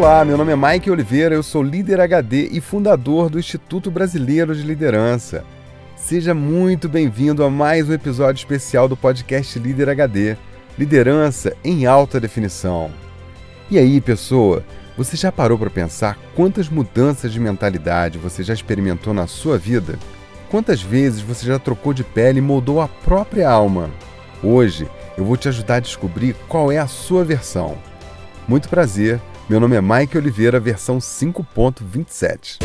Olá, meu nome é Mike Oliveira, eu sou líder HD e fundador do Instituto Brasileiro de Liderança. Seja muito bem-vindo a mais um episódio especial do podcast Líder HD Liderança em Alta Definição. E aí, pessoa, você já parou para pensar quantas mudanças de mentalidade você já experimentou na sua vida? Quantas vezes você já trocou de pele e moldou a própria alma? Hoje eu vou te ajudar a descobrir qual é a sua versão. Muito prazer, meu nome é Mike Oliveira, versão 5.27.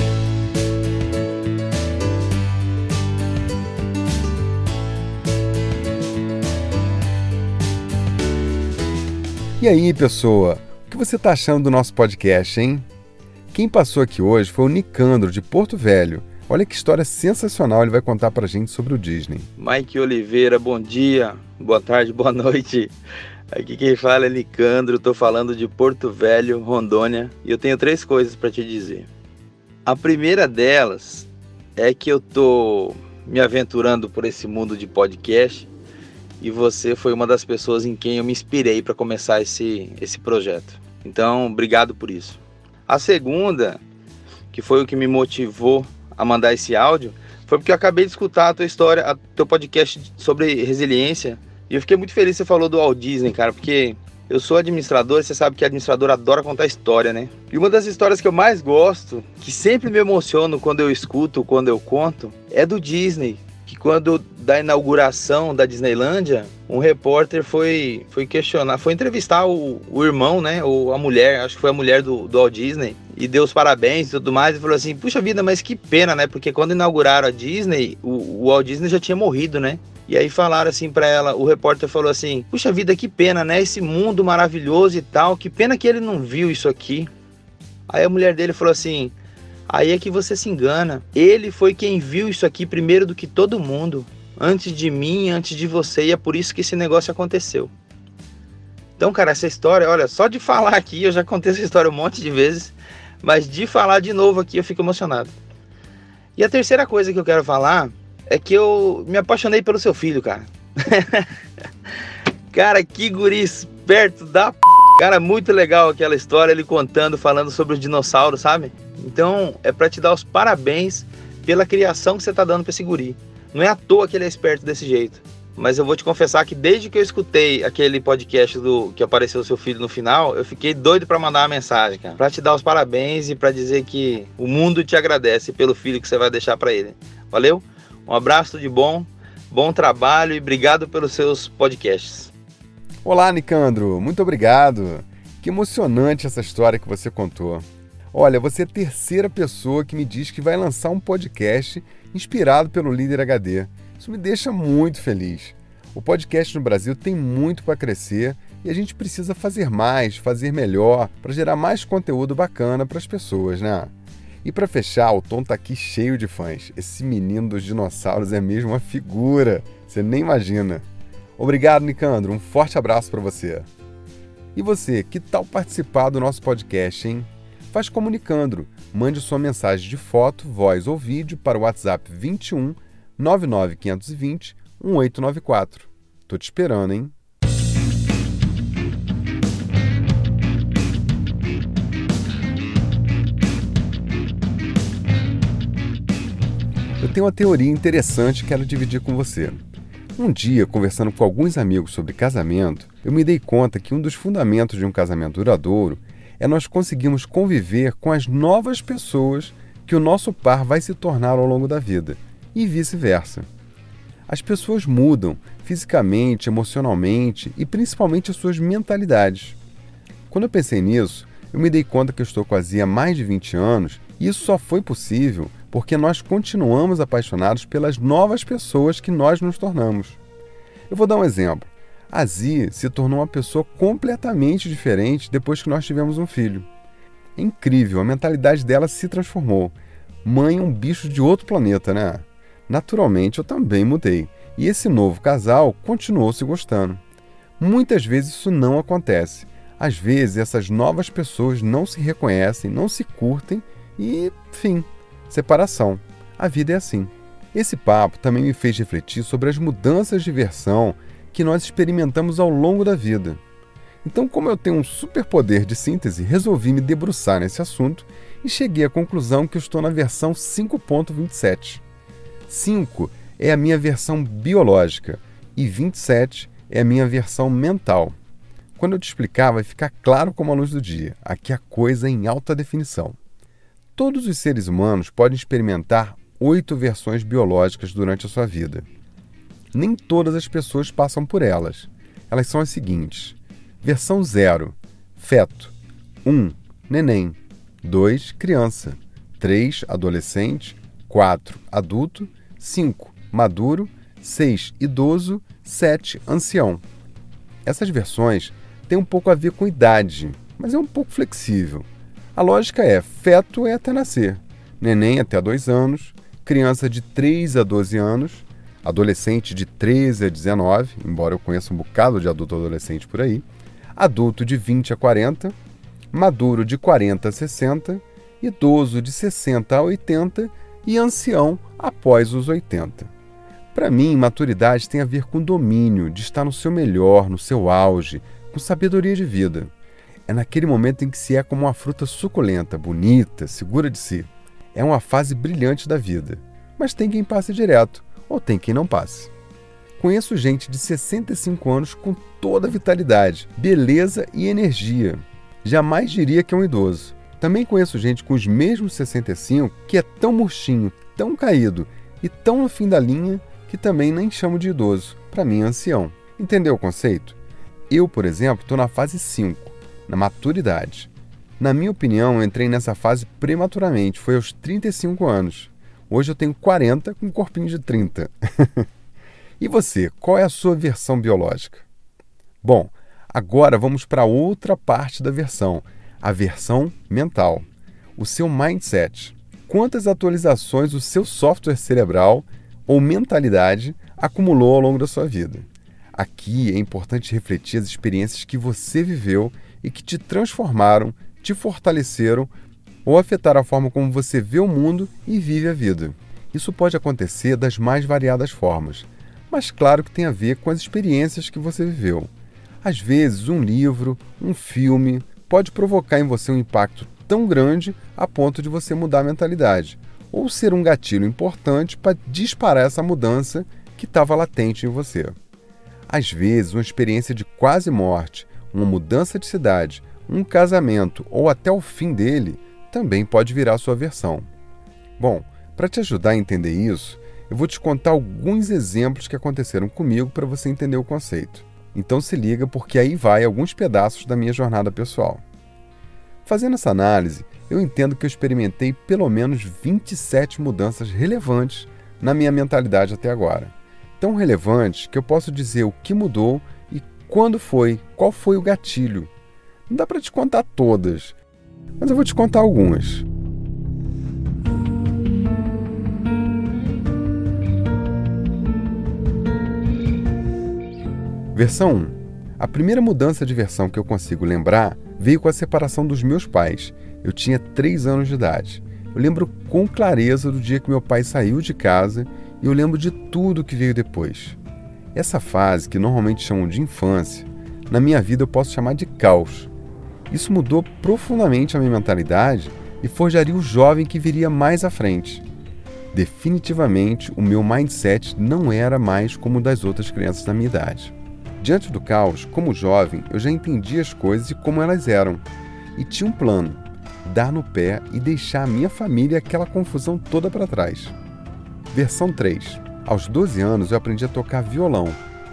E aí, pessoa, o que você está achando do nosso podcast, hein? Quem passou aqui hoje foi o Nicandro, de Porto Velho. Olha que história sensacional ele vai contar pra gente sobre o Disney. Mike Oliveira, bom dia, boa tarde, boa noite. Aqui quem fala é Nicandro, estou falando de Porto Velho, Rondônia, e eu tenho três coisas para te dizer. A primeira delas é que eu tô me aventurando por esse mundo de podcast e você foi uma das pessoas em quem eu me inspirei para começar esse, esse projeto. Então, obrigado por isso. A segunda, que foi o que me motivou a mandar esse áudio, foi porque eu acabei de escutar a tua história, a teu podcast sobre resiliência e eu fiquei muito feliz que você falou do Walt Disney, cara, porque eu sou administrador e você sabe que administrador adora contar história, né? E uma das histórias que eu mais gosto, que sempre me emociono quando eu escuto, quando eu conto, é do Disney. Que quando da inauguração da Disneylândia, um repórter foi, foi questionar, foi entrevistar o, o irmão, né? Ou a mulher, acho que foi a mulher do, do Walt Disney, e deu os parabéns e tudo mais, e falou assim: puxa vida, mas que pena, né? Porque quando inauguraram a Disney, o, o Walt Disney já tinha morrido, né? E aí falaram assim para ela, o repórter falou assim: "Puxa vida, que pena, né? Esse mundo maravilhoso e tal, que pena que ele não viu isso aqui". Aí a mulher dele falou assim: "Aí é que você se engana. Ele foi quem viu isso aqui primeiro do que todo mundo, antes de mim, antes de você, e é por isso que esse negócio aconteceu". Então, cara, essa história, olha, só de falar aqui, eu já contei essa história um monte de vezes, mas de falar de novo aqui eu fico emocionado. E a terceira coisa que eu quero falar é que eu me apaixonei pelo seu filho, cara. cara, que guri esperto da p... Cara, muito legal aquela história, ele contando, falando sobre os dinossauros, sabe? Então, é para te dar os parabéns pela criação que você tá dando pra esse guri. Não é à toa que ele é esperto desse jeito. Mas eu vou te confessar que desde que eu escutei aquele podcast do que apareceu o seu filho no final, eu fiquei doido para mandar uma mensagem, cara, para te dar os parabéns e para dizer que o mundo te agradece pelo filho que você vai deixar para ele. Valeu? Um abraço de bom, bom trabalho e obrigado pelos seus podcasts. Olá, Nicandro, muito obrigado. Que emocionante essa história que você contou. Olha, você é a terceira pessoa que me diz que vai lançar um podcast inspirado pelo Líder HD. Isso me deixa muito feliz. O podcast no Brasil tem muito para crescer e a gente precisa fazer mais, fazer melhor, para gerar mais conteúdo bacana para as pessoas, né? E para fechar, o Tom tá aqui cheio de fãs. Esse menino dos dinossauros é mesmo uma figura, você nem imagina. Obrigado, Nicandro. Um forte abraço para você. E você, que tal participar do nosso podcast, hein? Faz comunicando. Mande sua mensagem de foto, voz ou vídeo para o WhatsApp 21 99520 1894. Tô te esperando, hein? Eu tenho uma teoria interessante que quero dividir com você. Um dia, conversando com alguns amigos sobre casamento, eu me dei conta que um dos fundamentos de um casamento duradouro é nós conseguirmos conviver com as novas pessoas que o nosso par vai se tornar ao longo da vida, e vice-versa. As pessoas mudam fisicamente, emocionalmente e principalmente as suas mentalidades. Quando eu pensei nisso, eu me dei conta que eu estou quase há mais de 20 anos e isso só foi possível porque nós continuamos apaixonados pelas novas pessoas que nós nos tornamos. Eu vou dar um exemplo. A Zi se tornou uma pessoa completamente diferente depois que nós tivemos um filho. É incrível, a mentalidade dela se transformou. Mãe é um bicho de outro planeta, né? Naturalmente eu também mudei, e esse novo casal continuou se gostando. Muitas vezes isso não acontece. Às vezes essas novas pessoas não se reconhecem, não se curtem e, fim, separação. A vida é assim. Esse papo também me fez refletir sobre as mudanças de versão que nós experimentamos ao longo da vida. Então, como eu tenho um superpoder de síntese, resolvi me debruçar nesse assunto e cheguei à conclusão que estou na versão 5.27. 5 é a minha versão biológica e 27 é a minha versão mental. Quando eu te explicar, vai ficar claro como a luz do dia. Aqui a coisa é em alta definição. Todos os seres humanos podem experimentar oito versões biológicas durante a sua vida. Nem todas as pessoas passam por elas. Elas são as seguintes: versão 0, feto, 1, um, neném, 2, criança, 3, adolescente, 4, adulto, 5, maduro, 6, idoso, 7, ancião. Essas versões têm um pouco a ver com idade, mas é um pouco flexível. A lógica é: feto é até nascer, neném até 2 anos, criança de 3 a 12 anos, adolescente de 13 a 19, embora eu conheça um bocado de adulto adolescente por aí, adulto de 20 a 40, maduro de 40 a 60, idoso de 60 a 80 e ancião após os 80. Para mim, maturidade tem a ver com domínio, de estar no seu melhor, no seu auge, com sabedoria de vida. É naquele momento em que se é como uma fruta suculenta, bonita, segura de si. É uma fase brilhante da vida, mas tem quem passe direto, ou tem quem não passe. Conheço gente de 65 anos com toda a vitalidade, beleza e energia. Jamais diria que é um idoso. Também conheço gente com os mesmos 65 que é tão murchinho, tão caído e tão no fim da linha que também nem chamo de idoso, para mim é ancião. Entendeu o conceito? Eu, por exemplo, estou na fase 5, na maturidade. Na minha opinião, eu entrei nessa fase prematuramente, foi aos 35 anos. Hoje eu tenho 40 com um corpinho de 30. e você, qual é a sua versão biológica? Bom, agora vamos para outra parte da versão, a versão mental. O seu mindset. Quantas atualizações o seu software cerebral ou mentalidade acumulou ao longo da sua vida? Aqui é importante refletir as experiências que você viveu e que te transformaram te fortaleceram ou afetar a forma como você vê o mundo e vive a vida. Isso pode acontecer das mais variadas formas, mas claro que tem a ver com as experiências que você viveu. Às vezes, um livro, um filme, pode provocar em você um impacto tão grande a ponto de você mudar a mentalidade, ou ser um gatilho importante para disparar essa mudança que estava latente em você. Às vezes, uma experiência de quase morte, uma mudança de cidade, um casamento ou até o fim dele também pode virar sua versão. Bom, para te ajudar a entender isso, eu vou te contar alguns exemplos que aconteceram comigo para você entender o conceito. Então se liga porque aí vai alguns pedaços da minha jornada pessoal. Fazendo essa análise, eu entendo que eu experimentei pelo menos 27 mudanças relevantes na minha mentalidade até agora. Tão relevantes que eu posso dizer o que mudou quando foi, qual foi o gatilho não dá para te contar todas, mas eu vou te contar algumas. Versão 1. A primeira mudança de versão que eu consigo lembrar veio com a separação dos meus pais. Eu tinha 3 anos de idade. Eu lembro com clareza do dia que meu pai saiu de casa e eu lembro de tudo que veio depois. Essa fase, que normalmente chamam de infância, na minha vida eu posso chamar de caos, isso mudou profundamente a minha mentalidade e forjaria o jovem que viria mais à frente. Definitivamente, o meu mindset não era mais como o das outras crianças da minha idade. Diante do caos, como jovem, eu já entendia as coisas e como elas eram. E tinha um plano: dar no pé e deixar a minha família aquela confusão toda para trás. Versão 3. Aos 12 anos eu aprendi a tocar violão,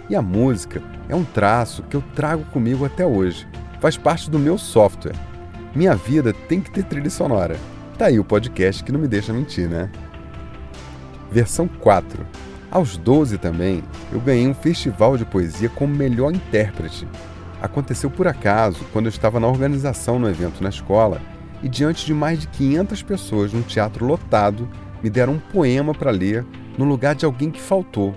e a música é um traço que eu trago comigo até hoje faz parte do meu software. Minha vida tem que ter trilha sonora. Tá aí o podcast que não me deixa mentir, né? Versão 4. Aos 12 também, eu ganhei um festival de poesia como melhor intérprete. Aconteceu por acaso quando eu estava na organização no evento na escola e diante de mais de 500 pessoas num teatro lotado, me deram um poema para ler no lugar de alguém que faltou.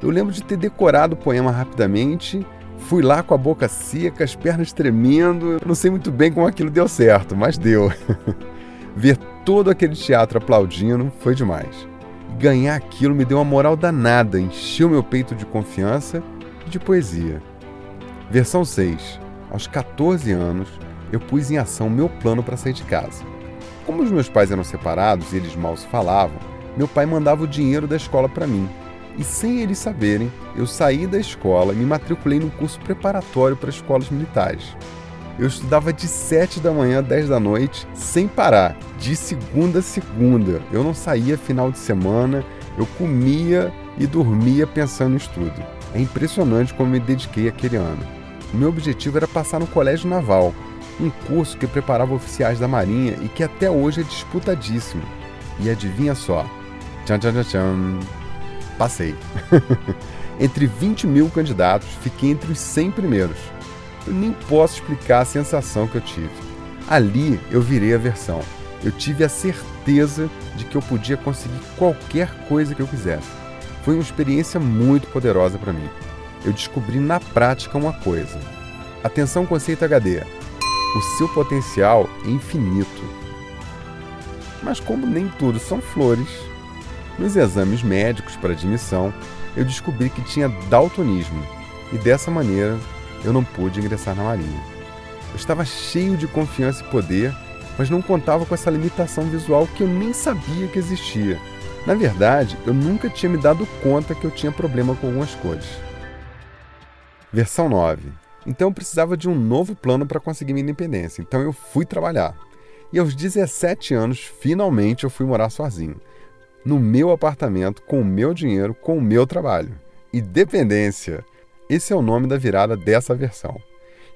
Eu lembro de ter decorado o poema rapidamente Fui lá com a boca seca, as pernas tremendo. Eu não sei muito bem como aquilo deu certo, mas deu. Ver todo aquele teatro aplaudindo foi demais. Ganhar aquilo me deu uma moral danada, encheu meu peito de confiança e de poesia. Versão 6. aos 14 anos, eu pus em ação meu plano para sair de casa. Como os meus pais eram separados e eles mal se falavam, meu pai mandava o dinheiro da escola para mim. E sem eles saberem, eu saí da escola e me matriculei num curso preparatório para escolas militares. Eu estudava de 7 da manhã a 10 da noite, sem parar, de segunda a segunda. Eu não saía final de semana, eu comia e dormia pensando no estudo. É impressionante como me dediquei aquele ano. O meu objetivo era passar no Colégio Naval, um curso que preparava oficiais da Marinha e que até hoje é disputadíssimo. E adivinha só? Tchan, tchan, tchan, tchan. Passei. entre 20 mil candidatos, fiquei entre os 100 primeiros. Eu nem posso explicar a sensação que eu tive. Ali eu virei a versão. Eu tive a certeza de que eu podia conseguir qualquer coisa que eu quisesse. Foi uma experiência muito poderosa para mim. Eu descobri na prática uma coisa. Atenção conceito HD. O seu potencial é infinito. Mas como nem tudo são flores, nos exames médicos para admissão, eu descobri que tinha daltonismo e dessa maneira eu não pude ingressar na Marinha. Eu estava cheio de confiança e poder, mas não contava com essa limitação visual que eu nem sabia que existia. Na verdade, eu nunca tinha me dado conta que eu tinha problema com algumas cores. Versão 9. Então eu precisava de um novo plano para conseguir minha independência, então eu fui trabalhar. E aos 17 anos, finalmente eu fui morar sozinho. No meu apartamento, com o meu dinheiro, com o meu trabalho. Independência. Esse é o nome da virada dessa versão.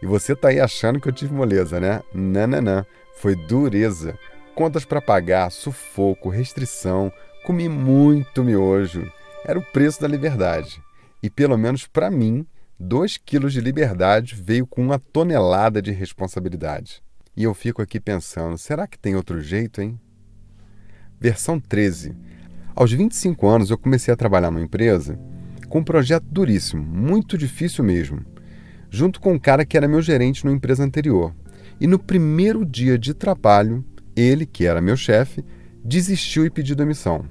E você tá aí achando que eu tive moleza, né? Não. Foi dureza. Contas para pagar, sufoco, restrição. Comi muito miojo. Era o preço da liberdade. E pelo menos para mim, 2 quilos de liberdade veio com uma tonelada de responsabilidade. E eu fico aqui pensando, será que tem outro jeito, hein? Versão 13. Aos 25 anos eu comecei a trabalhar numa empresa com um projeto duríssimo, muito difícil mesmo, junto com um cara que era meu gerente numa empresa anterior. E no primeiro dia de trabalho, ele, que era meu chefe, desistiu e pediu demissão.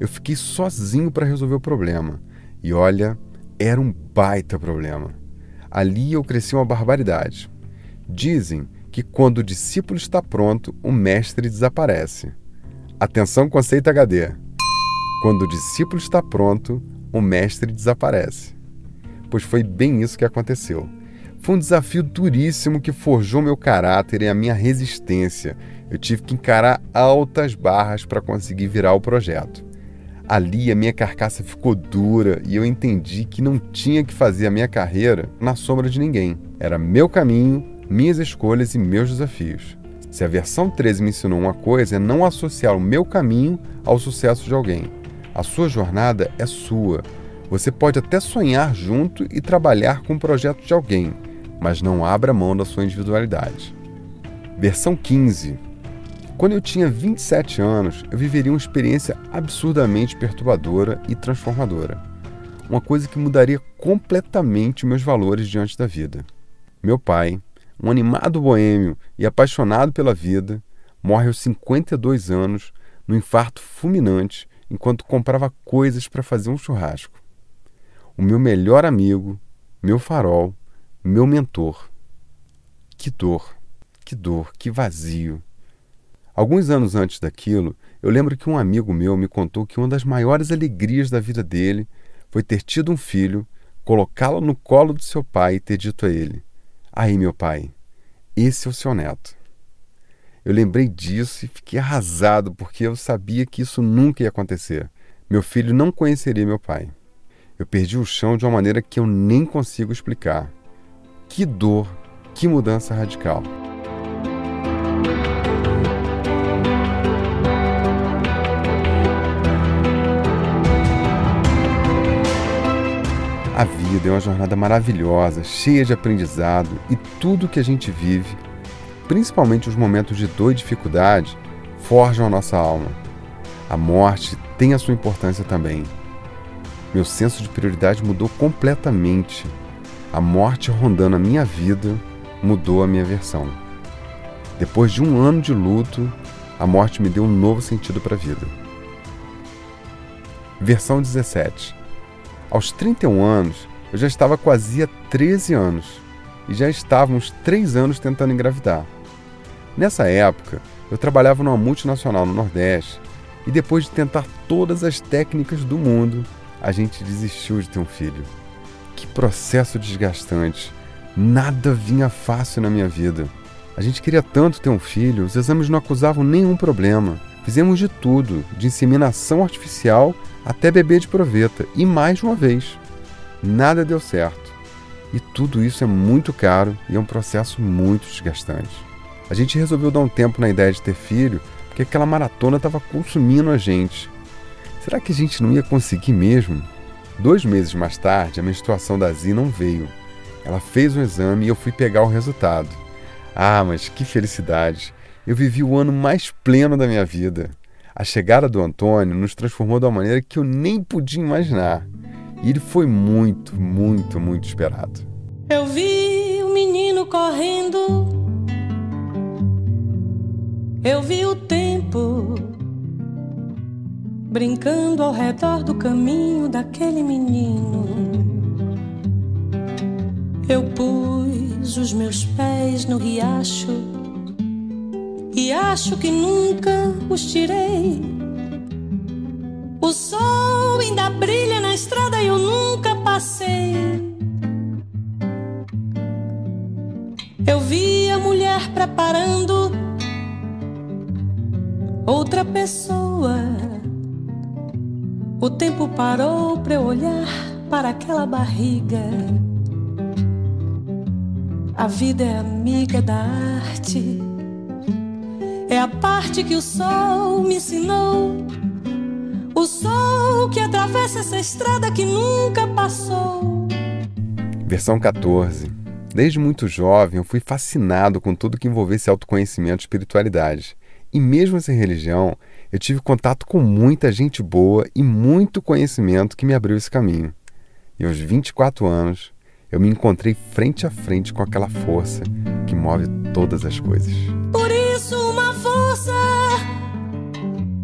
Eu fiquei sozinho para resolver o problema. E olha, era um baita problema. Ali eu cresci uma barbaridade. Dizem que quando o discípulo está pronto, o mestre desaparece. Atenção, conceito HD. Quando o discípulo está pronto, o mestre desaparece. Pois foi bem isso que aconteceu. Foi um desafio duríssimo que forjou meu caráter e a minha resistência. Eu tive que encarar altas barras para conseguir virar o projeto. Ali a minha carcaça ficou dura e eu entendi que não tinha que fazer a minha carreira na sombra de ninguém. Era meu caminho, minhas escolhas e meus desafios. Se a versão 13 me ensinou uma coisa, é não associar o meu caminho ao sucesso de alguém. A sua jornada é sua. Você pode até sonhar junto e trabalhar com o projeto de alguém, mas não abra mão da sua individualidade. Versão 15 quando eu tinha 27 anos, eu viveria uma experiência absurdamente perturbadora e transformadora. Uma coisa que mudaria completamente meus valores diante da vida. Meu pai, um animado boêmio e apaixonado pela vida, morre aos 52 anos num infarto fulminante enquanto comprava coisas para fazer um churrasco. O meu melhor amigo, meu farol, meu mentor. Que dor, que dor, que vazio Alguns anos antes daquilo, eu lembro que um amigo meu me contou que uma das maiores alegrias da vida dele foi ter tido um filho, colocá-lo no colo do seu pai e ter dito a ele: Aí, meu pai, esse é o seu neto. Eu lembrei disso e fiquei arrasado porque eu sabia que isso nunca ia acontecer. Meu filho não conheceria meu pai. Eu perdi o chão de uma maneira que eu nem consigo explicar. Que dor, que mudança radical. Vida é uma jornada maravilhosa, cheia de aprendizado e tudo que a gente vive, principalmente os momentos de dor e dificuldade, forjam a nossa alma. A morte tem a sua importância também. Meu senso de prioridade mudou completamente. A morte rondando a minha vida mudou a minha versão. Depois de um ano de luto, a morte me deu um novo sentido para a vida. Versão 17 aos 31 anos, eu já estava quase há 13 anos. e já estávamos três anos tentando engravidar. Nessa época, eu trabalhava numa multinacional no Nordeste e depois de tentar todas as técnicas do mundo, a gente desistiu de ter um filho. Que processo desgastante! Nada vinha fácil na minha vida. A gente queria tanto ter um filho, os exames não acusavam nenhum problema. Fizemos de tudo, de inseminação artificial até bebê de proveta, e mais uma vez. Nada deu certo. E tudo isso é muito caro e é um processo muito desgastante. A gente resolveu dar um tempo na ideia de ter filho porque aquela maratona estava consumindo a gente. Será que a gente não ia conseguir mesmo? Dois meses mais tarde, a menstruação da Zi não veio. Ela fez um exame e eu fui pegar o resultado. Ah, mas que felicidade! Eu vivi o ano mais pleno da minha vida. A chegada do Antônio nos transformou de uma maneira que eu nem podia imaginar. E ele foi muito, muito, muito esperado. Eu vi o menino correndo. Eu vi o tempo brincando ao redor do caminho daquele menino. Eu pus os meus pés no riacho e acho que nunca os tirei. O sol ainda brilha na estrada eu nunca passei. Eu vi a mulher preparando outra pessoa o tempo parou para eu olhar para aquela barriga. A vida é amiga da arte. É a parte que o sol me ensinou. O sol que atravessa essa estrada que nunca passou. Versão 14. Desde muito jovem, eu fui fascinado com tudo que envolvesse autoconhecimento e espiritualidade. E mesmo sem religião, eu tive contato com muita gente boa e muito conhecimento que me abriu esse caminho. E aos 24 anos, eu me encontrei frente a frente com aquela força que move todas as coisas. Por isso, uma força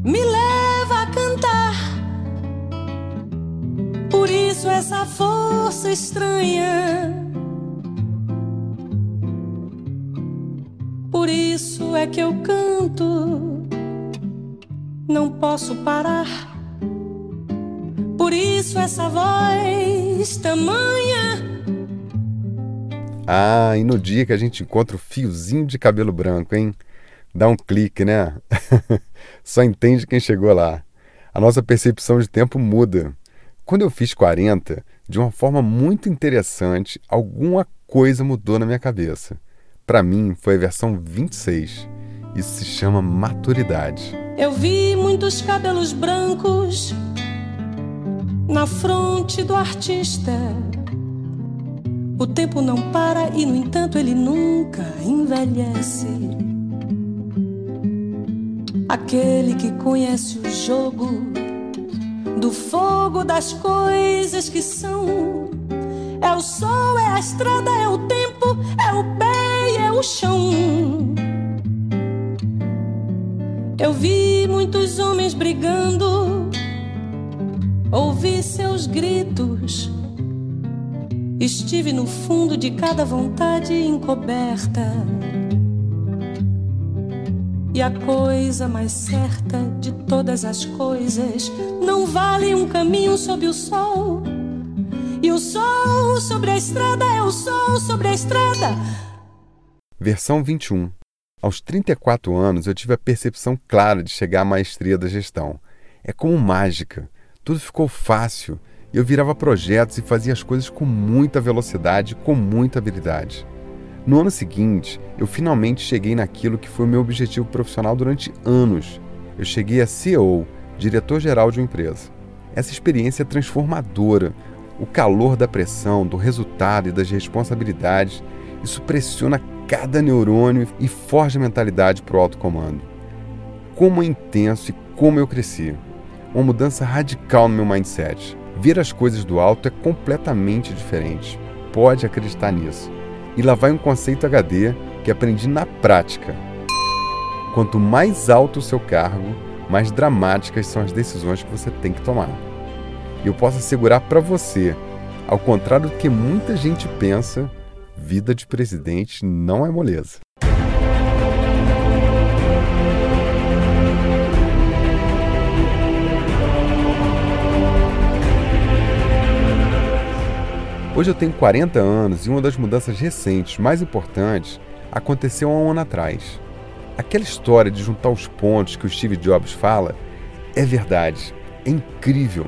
me leva Por isso, essa força estranha. Por isso é que eu canto não posso parar. Por isso essa voz tamanha. Ah, e no dia que a gente encontra o fiozinho de cabelo branco, hein? Dá um clique, né? Só entende quem chegou lá. A nossa percepção de tempo muda. Quando eu fiz 40, de uma forma muito interessante, alguma coisa mudou na minha cabeça. Para mim, foi a versão 26. Isso se chama maturidade. Eu vi muitos cabelos brancos na fronte do artista. O tempo não para e, no entanto, ele nunca envelhece. Aquele que conhece o jogo do fogo das coisas que são. É o sol, é a estrada, é o tempo, é o pé e é o chão. Eu vi muitos homens brigando, ouvi seus gritos. Estive no fundo de cada vontade encoberta. E a coisa mais certa de todas as coisas não vale um caminho sob o sol. E o sol sobre a estrada é o sol sobre a estrada. Versão 21 aos 34 anos, eu tive a percepção clara de chegar à maestria da gestão. É como mágica. Tudo ficou fácil eu virava projetos e fazia as coisas com muita velocidade, com muita habilidade. No ano seguinte, eu finalmente cheguei naquilo que foi o meu objetivo profissional durante anos. Eu cheguei a CEO, diretor-geral de uma empresa. Essa experiência é transformadora. O calor da pressão, do resultado e das responsabilidades, isso pressiona cada neurônio e forja a mentalidade para o alto comando. Como é intenso e como eu cresci. Uma mudança radical no meu mindset. Ver as coisas do alto é completamente diferente. Pode acreditar nisso. E lá vai um conceito HD que aprendi na prática. Quanto mais alto o seu cargo, mais dramáticas são as decisões que você tem que tomar. E eu posso assegurar para você, ao contrário do que muita gente pensa, vida de presidente não é moleza. Hoje eu tenho 40 anos e uma das mudanças recentes mais importantes aconteceu há um ano atrás. Aquela história de juntar os pontos que o Steve Jobs fala é verdade, é incrível.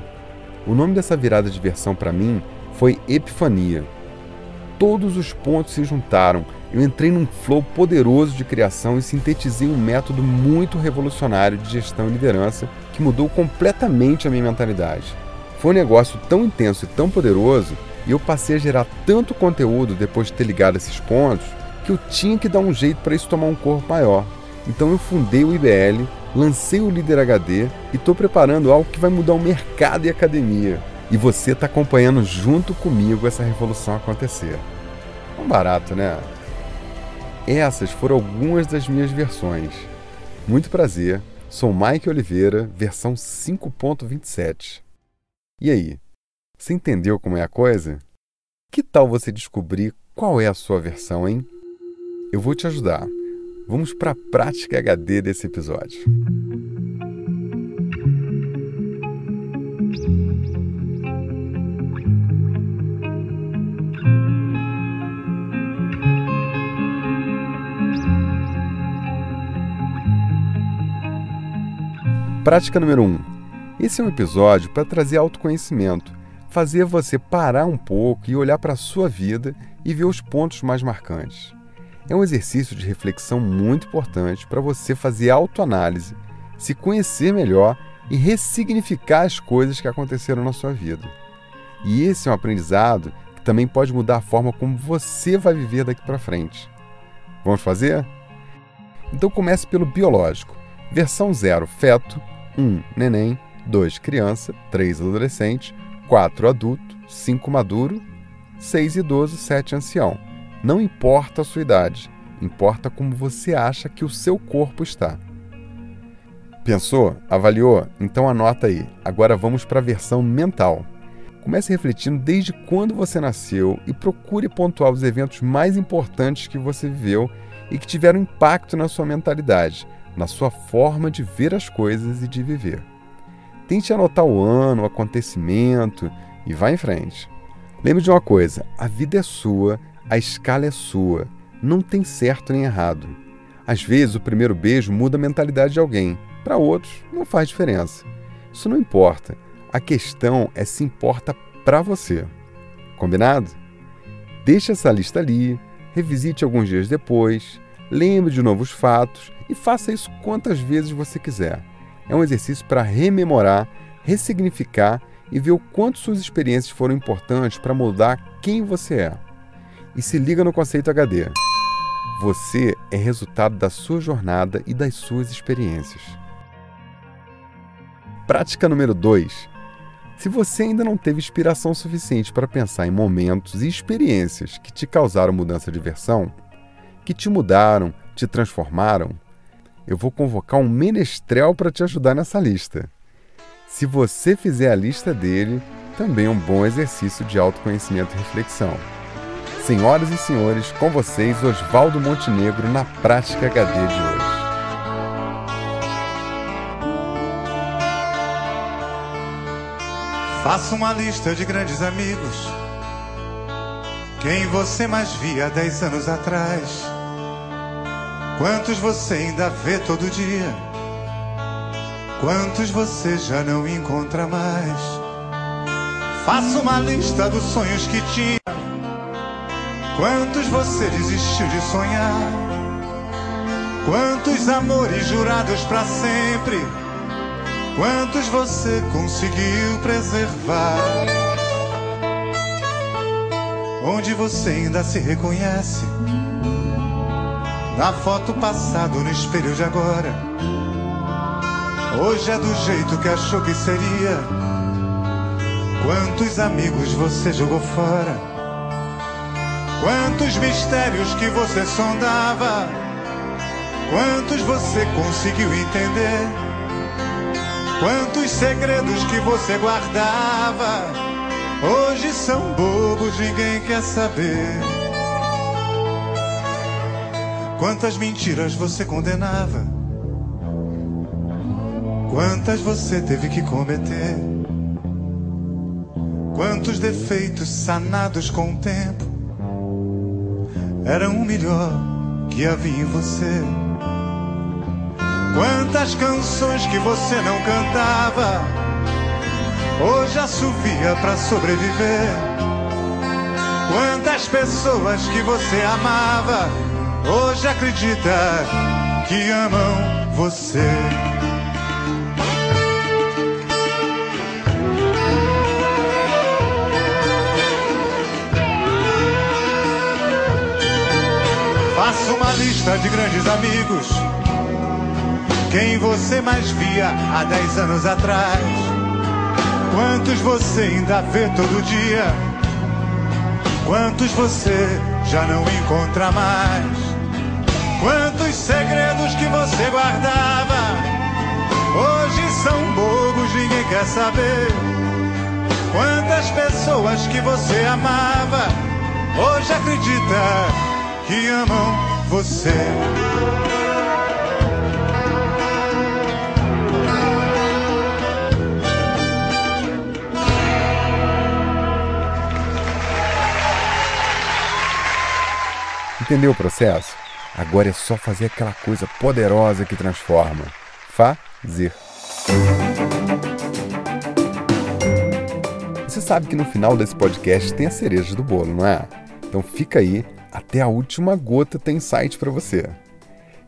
O nome dessa virada de versão para mim foi Epifania. Todos os pontos se juntaram, eu entrei num flow poderoso de criação e sintetizei um método muito revolucionário de gestão e liderança que mudou completamente a minha mentalidade. Foi um negócio tão intenso e tão poderoso e eu passei a gerar tanto conteúdo depois de ter ligado esses pontos que eu tinha que dar um jeito para isso tomar um corpo maior. Então eu fundei o IBL, lancei o Líder HD e estou preparando algo que vai mudar o mercado e academia. E você está acompanhando junto comigo essa revolução acontecer. Um barato, né? Essas foram algumas das minhas versões. Muito prazer, sou Mike Oliveira, versão 5.27. E aí, você entendeu como é a coisa? Que tal você descobrir qual é a sua versão, hein? Eu vou te ajudar. Vamos para a prática HD desse episódio. Prática número 1. Um. Esse é um episódio para trazer autoconhecimento fazer você parar um pouco e olhar para a sua vida e ver os pontos mais marcantes. É um exercício de reflexão muito importante para você fazer autoanálise, se conhecer melhor e ressignificar as coisas que aconteceram na sua vida. E esse é um aprendizado que também pode mudar a forma como você vai viver daqui para frente. Vamos fazer? Então comece pelo biológico. Versão 0, feto, 1, um, neném, 2, criança, 3, adolescente, 4 adulto, 5 maduro, 6 idoso, 7 ancião. Não importa a sua idade, importa como você acha que o seu corpo está. Pensou? Avaliou? Então anota aí. Agora vamos para a versão mental. Comece refletindo desde quando você nasceu e procure pontuar os eventos mais importantes que você viveu e que tiveram impacto na sua mentalidade, na sua forma de ver as coisas e de viver. Tente anotar o ano, o acontecimento e vá em frente. Lembre de uma coisa: a vida é sua, a escala é sua. Não tem certo nem errado. Às vezes, o primeiro beijo muda a mentalidade de alguém, para outros, não faz diferença. Isso não importa. A questão é se importa para você. Combinado? Deixe essa lista ali, revisite alguns dias depois, lembre de novos fatos e faça isso quantas vezes você quiser. É um exercício para rememorar, ressignificar e ver o quanto suas experiências foram importantes para moldar quem você é. E se liga no conceito HD. Você é resultado da sua jornada e das suas experiências. Prática número 2. Se você ainda não teve inspiração suficiente para pensar em momentos e experiências que te causaram mudança de versão, que te mudaram, te transformaram, eu vou convocar um menestrel para te ajudar nessa lista. Se você fizer a lista dele, também é um bom exercício de autoconhecimento e reflexão. Senhoras e senhores, com vocês Oswaldo Montenegro na Prática HD de hoje. Faça uma lista de grandes amigos. Quem você mais via dez anos atrás? Quantos você ainda vê todo dia? Quantos você já não encontra mais? Faça uma lista dos sonhos que tinha. Quantos você desistiu de sonhar? Quantos amores jurados para sempre? Quantos você conseguiu preservar? Onde você ainda se reconhece? Na foto passado, no espelho de agora. Hoje é do jeito que achou que seria. Quantos amigos você jogou fora? Quantos mistérios que você sondava? Quantos você conseguiu entender? Quantos segredos que você guardava? Hoje são bobos, ninguém quer saber. Quantas mentiras você condenava? Quantas você teve que cometer? Quantos defeitos sanados com o tempo eram o melhor que havia em você? Quantas canções que você não cantava hoje assovia para sobreviver? Quantas pessoas que você amava hoje acredita que amam você? Faça uma lista de grandes amigos. Quem você mais via há dez anos atrás? Quantos você ainda vê todo dia? Quantos você já não encontra mais? Quantos segredos que você guardava hoje são bobos, ninguém quer saber. Quantas pessoas que você amava hoje acredita que amam você. Entendeu o processo? Agora é só fazer aquela coisa poderosa que transforma. Fazer. Você sabe que no final desse podcast tem a cereja do bolo, não é? Então fica aí até a última gota tem site para você.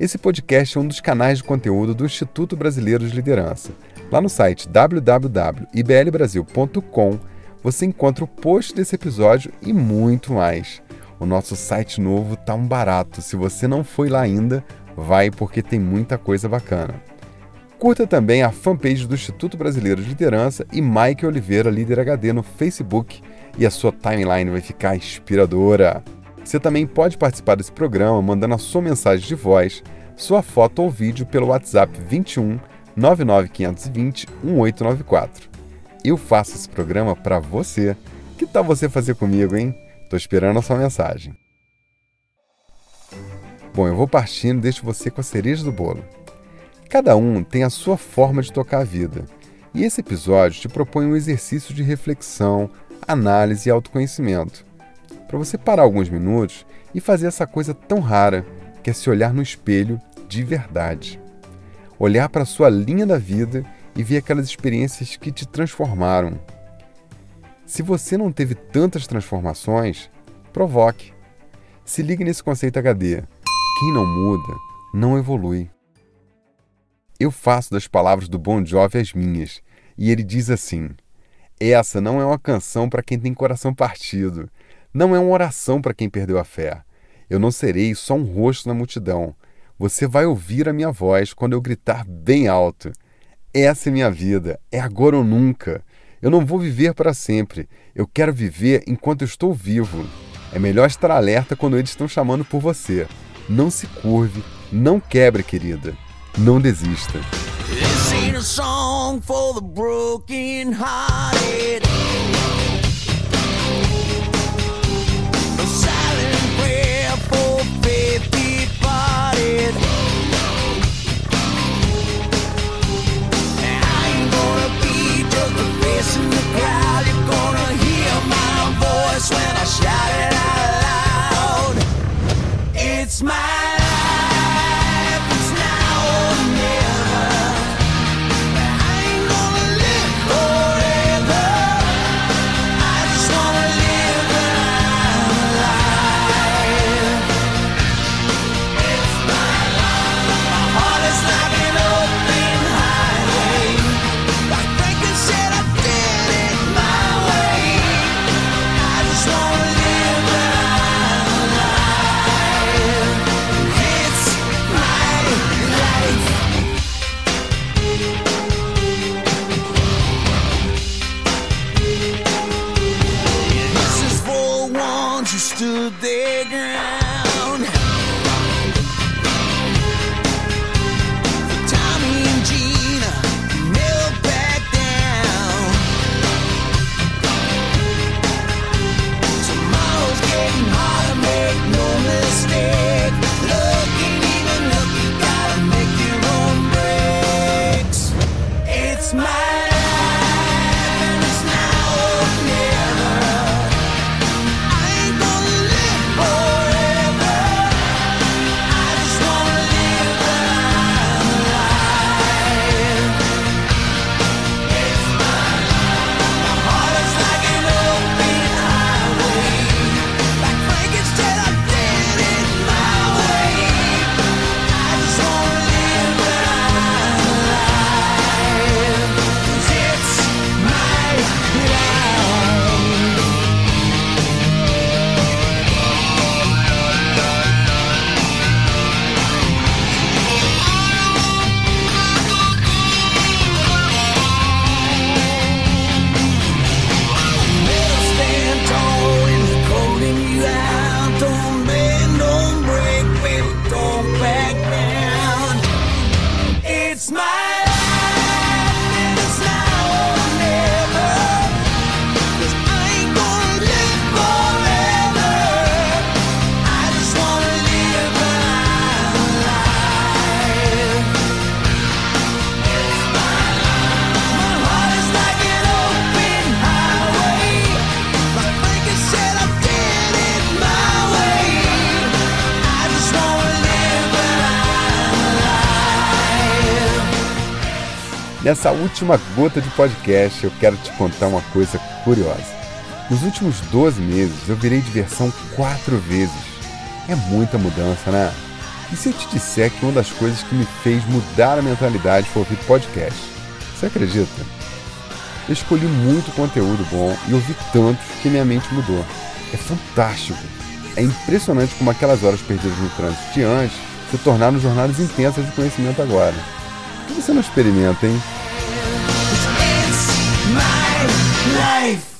Esse podcast é um dos canais de conteúdo do Instituto Brasileiro de Liderança. Lá no site www.iblbrasil.com você encontra o post desse episódio e muito mais. O nosso site novo tá um barato. Se você não foi lá ainda, vai porque tem muita coisa bacana. Curta também a fanpage do Instituto Brasileiro de Liderança e Mike Oliveira Líder HD no Facebook e a sua timeline vai ficar inspiradora. Você também pode participar desse programa mandando a sua mensagem de voz, sua foto ou vídeo pelo WhatsApp 21 99520 1894. Eu faço esse programa para você. Que tal você fazer comigo, hein? Tô esperando a sua mensagem. Bom, eu vou partindo e deixo você com a cereja do bolo. Cada um tem a sua forma de tocar a vida. E esse episódio te propõe um exercício de reflexão, análise e autoconhecimento para você parar alguns minutos e fazer essa coisa tão rara que é se olhar no espelho de verdade. Olhar para a sua linha da vida e ver aquelas experiências que te transformaram. Se você não teve tantas transformações, provoque. Se ligue nesse conceito HD. Quem não muda, não evolui. Eu faço das palavras do Bon Jovi as minhas, e ele diz assim: Essa não é uma canção para quem tem coração partido, não é uma oração para quem perdeu a fé. Eu não serei só um rosto na multidão. Você vai ouvir a minha voz quando eu gritar bem alto. Essa é minha vida, é agora ou nunca. Eu não vou viver para sempre. Eu quero viver enquanto eu estou vivo. É melhor estar alerta quando eles estão chamando por você. Não se curve, não quebre, querida. Não desista. This ain't a song for the. in the crowd, you're gonna hear my voice when I shout it out. Nessa última gota de podcast, eu quero te contar uma coisa curiosa. Nos últimos 12 meses, eu virei de versão quatro vezes. É muita mudança, né? E se eu te disser que uma das coisas que me fez mudar a mentalidade foi ouvir podcast? Você acredita? Eu escolhi muito conteúdo bom e ouvi tantos que minha mente mudou. É fantástico. É impressionante como aquelas horas perdidas no trânsito de antes se tornaram jornadas intensas de conhecimento agora. Por que você não experimenta, hein? life.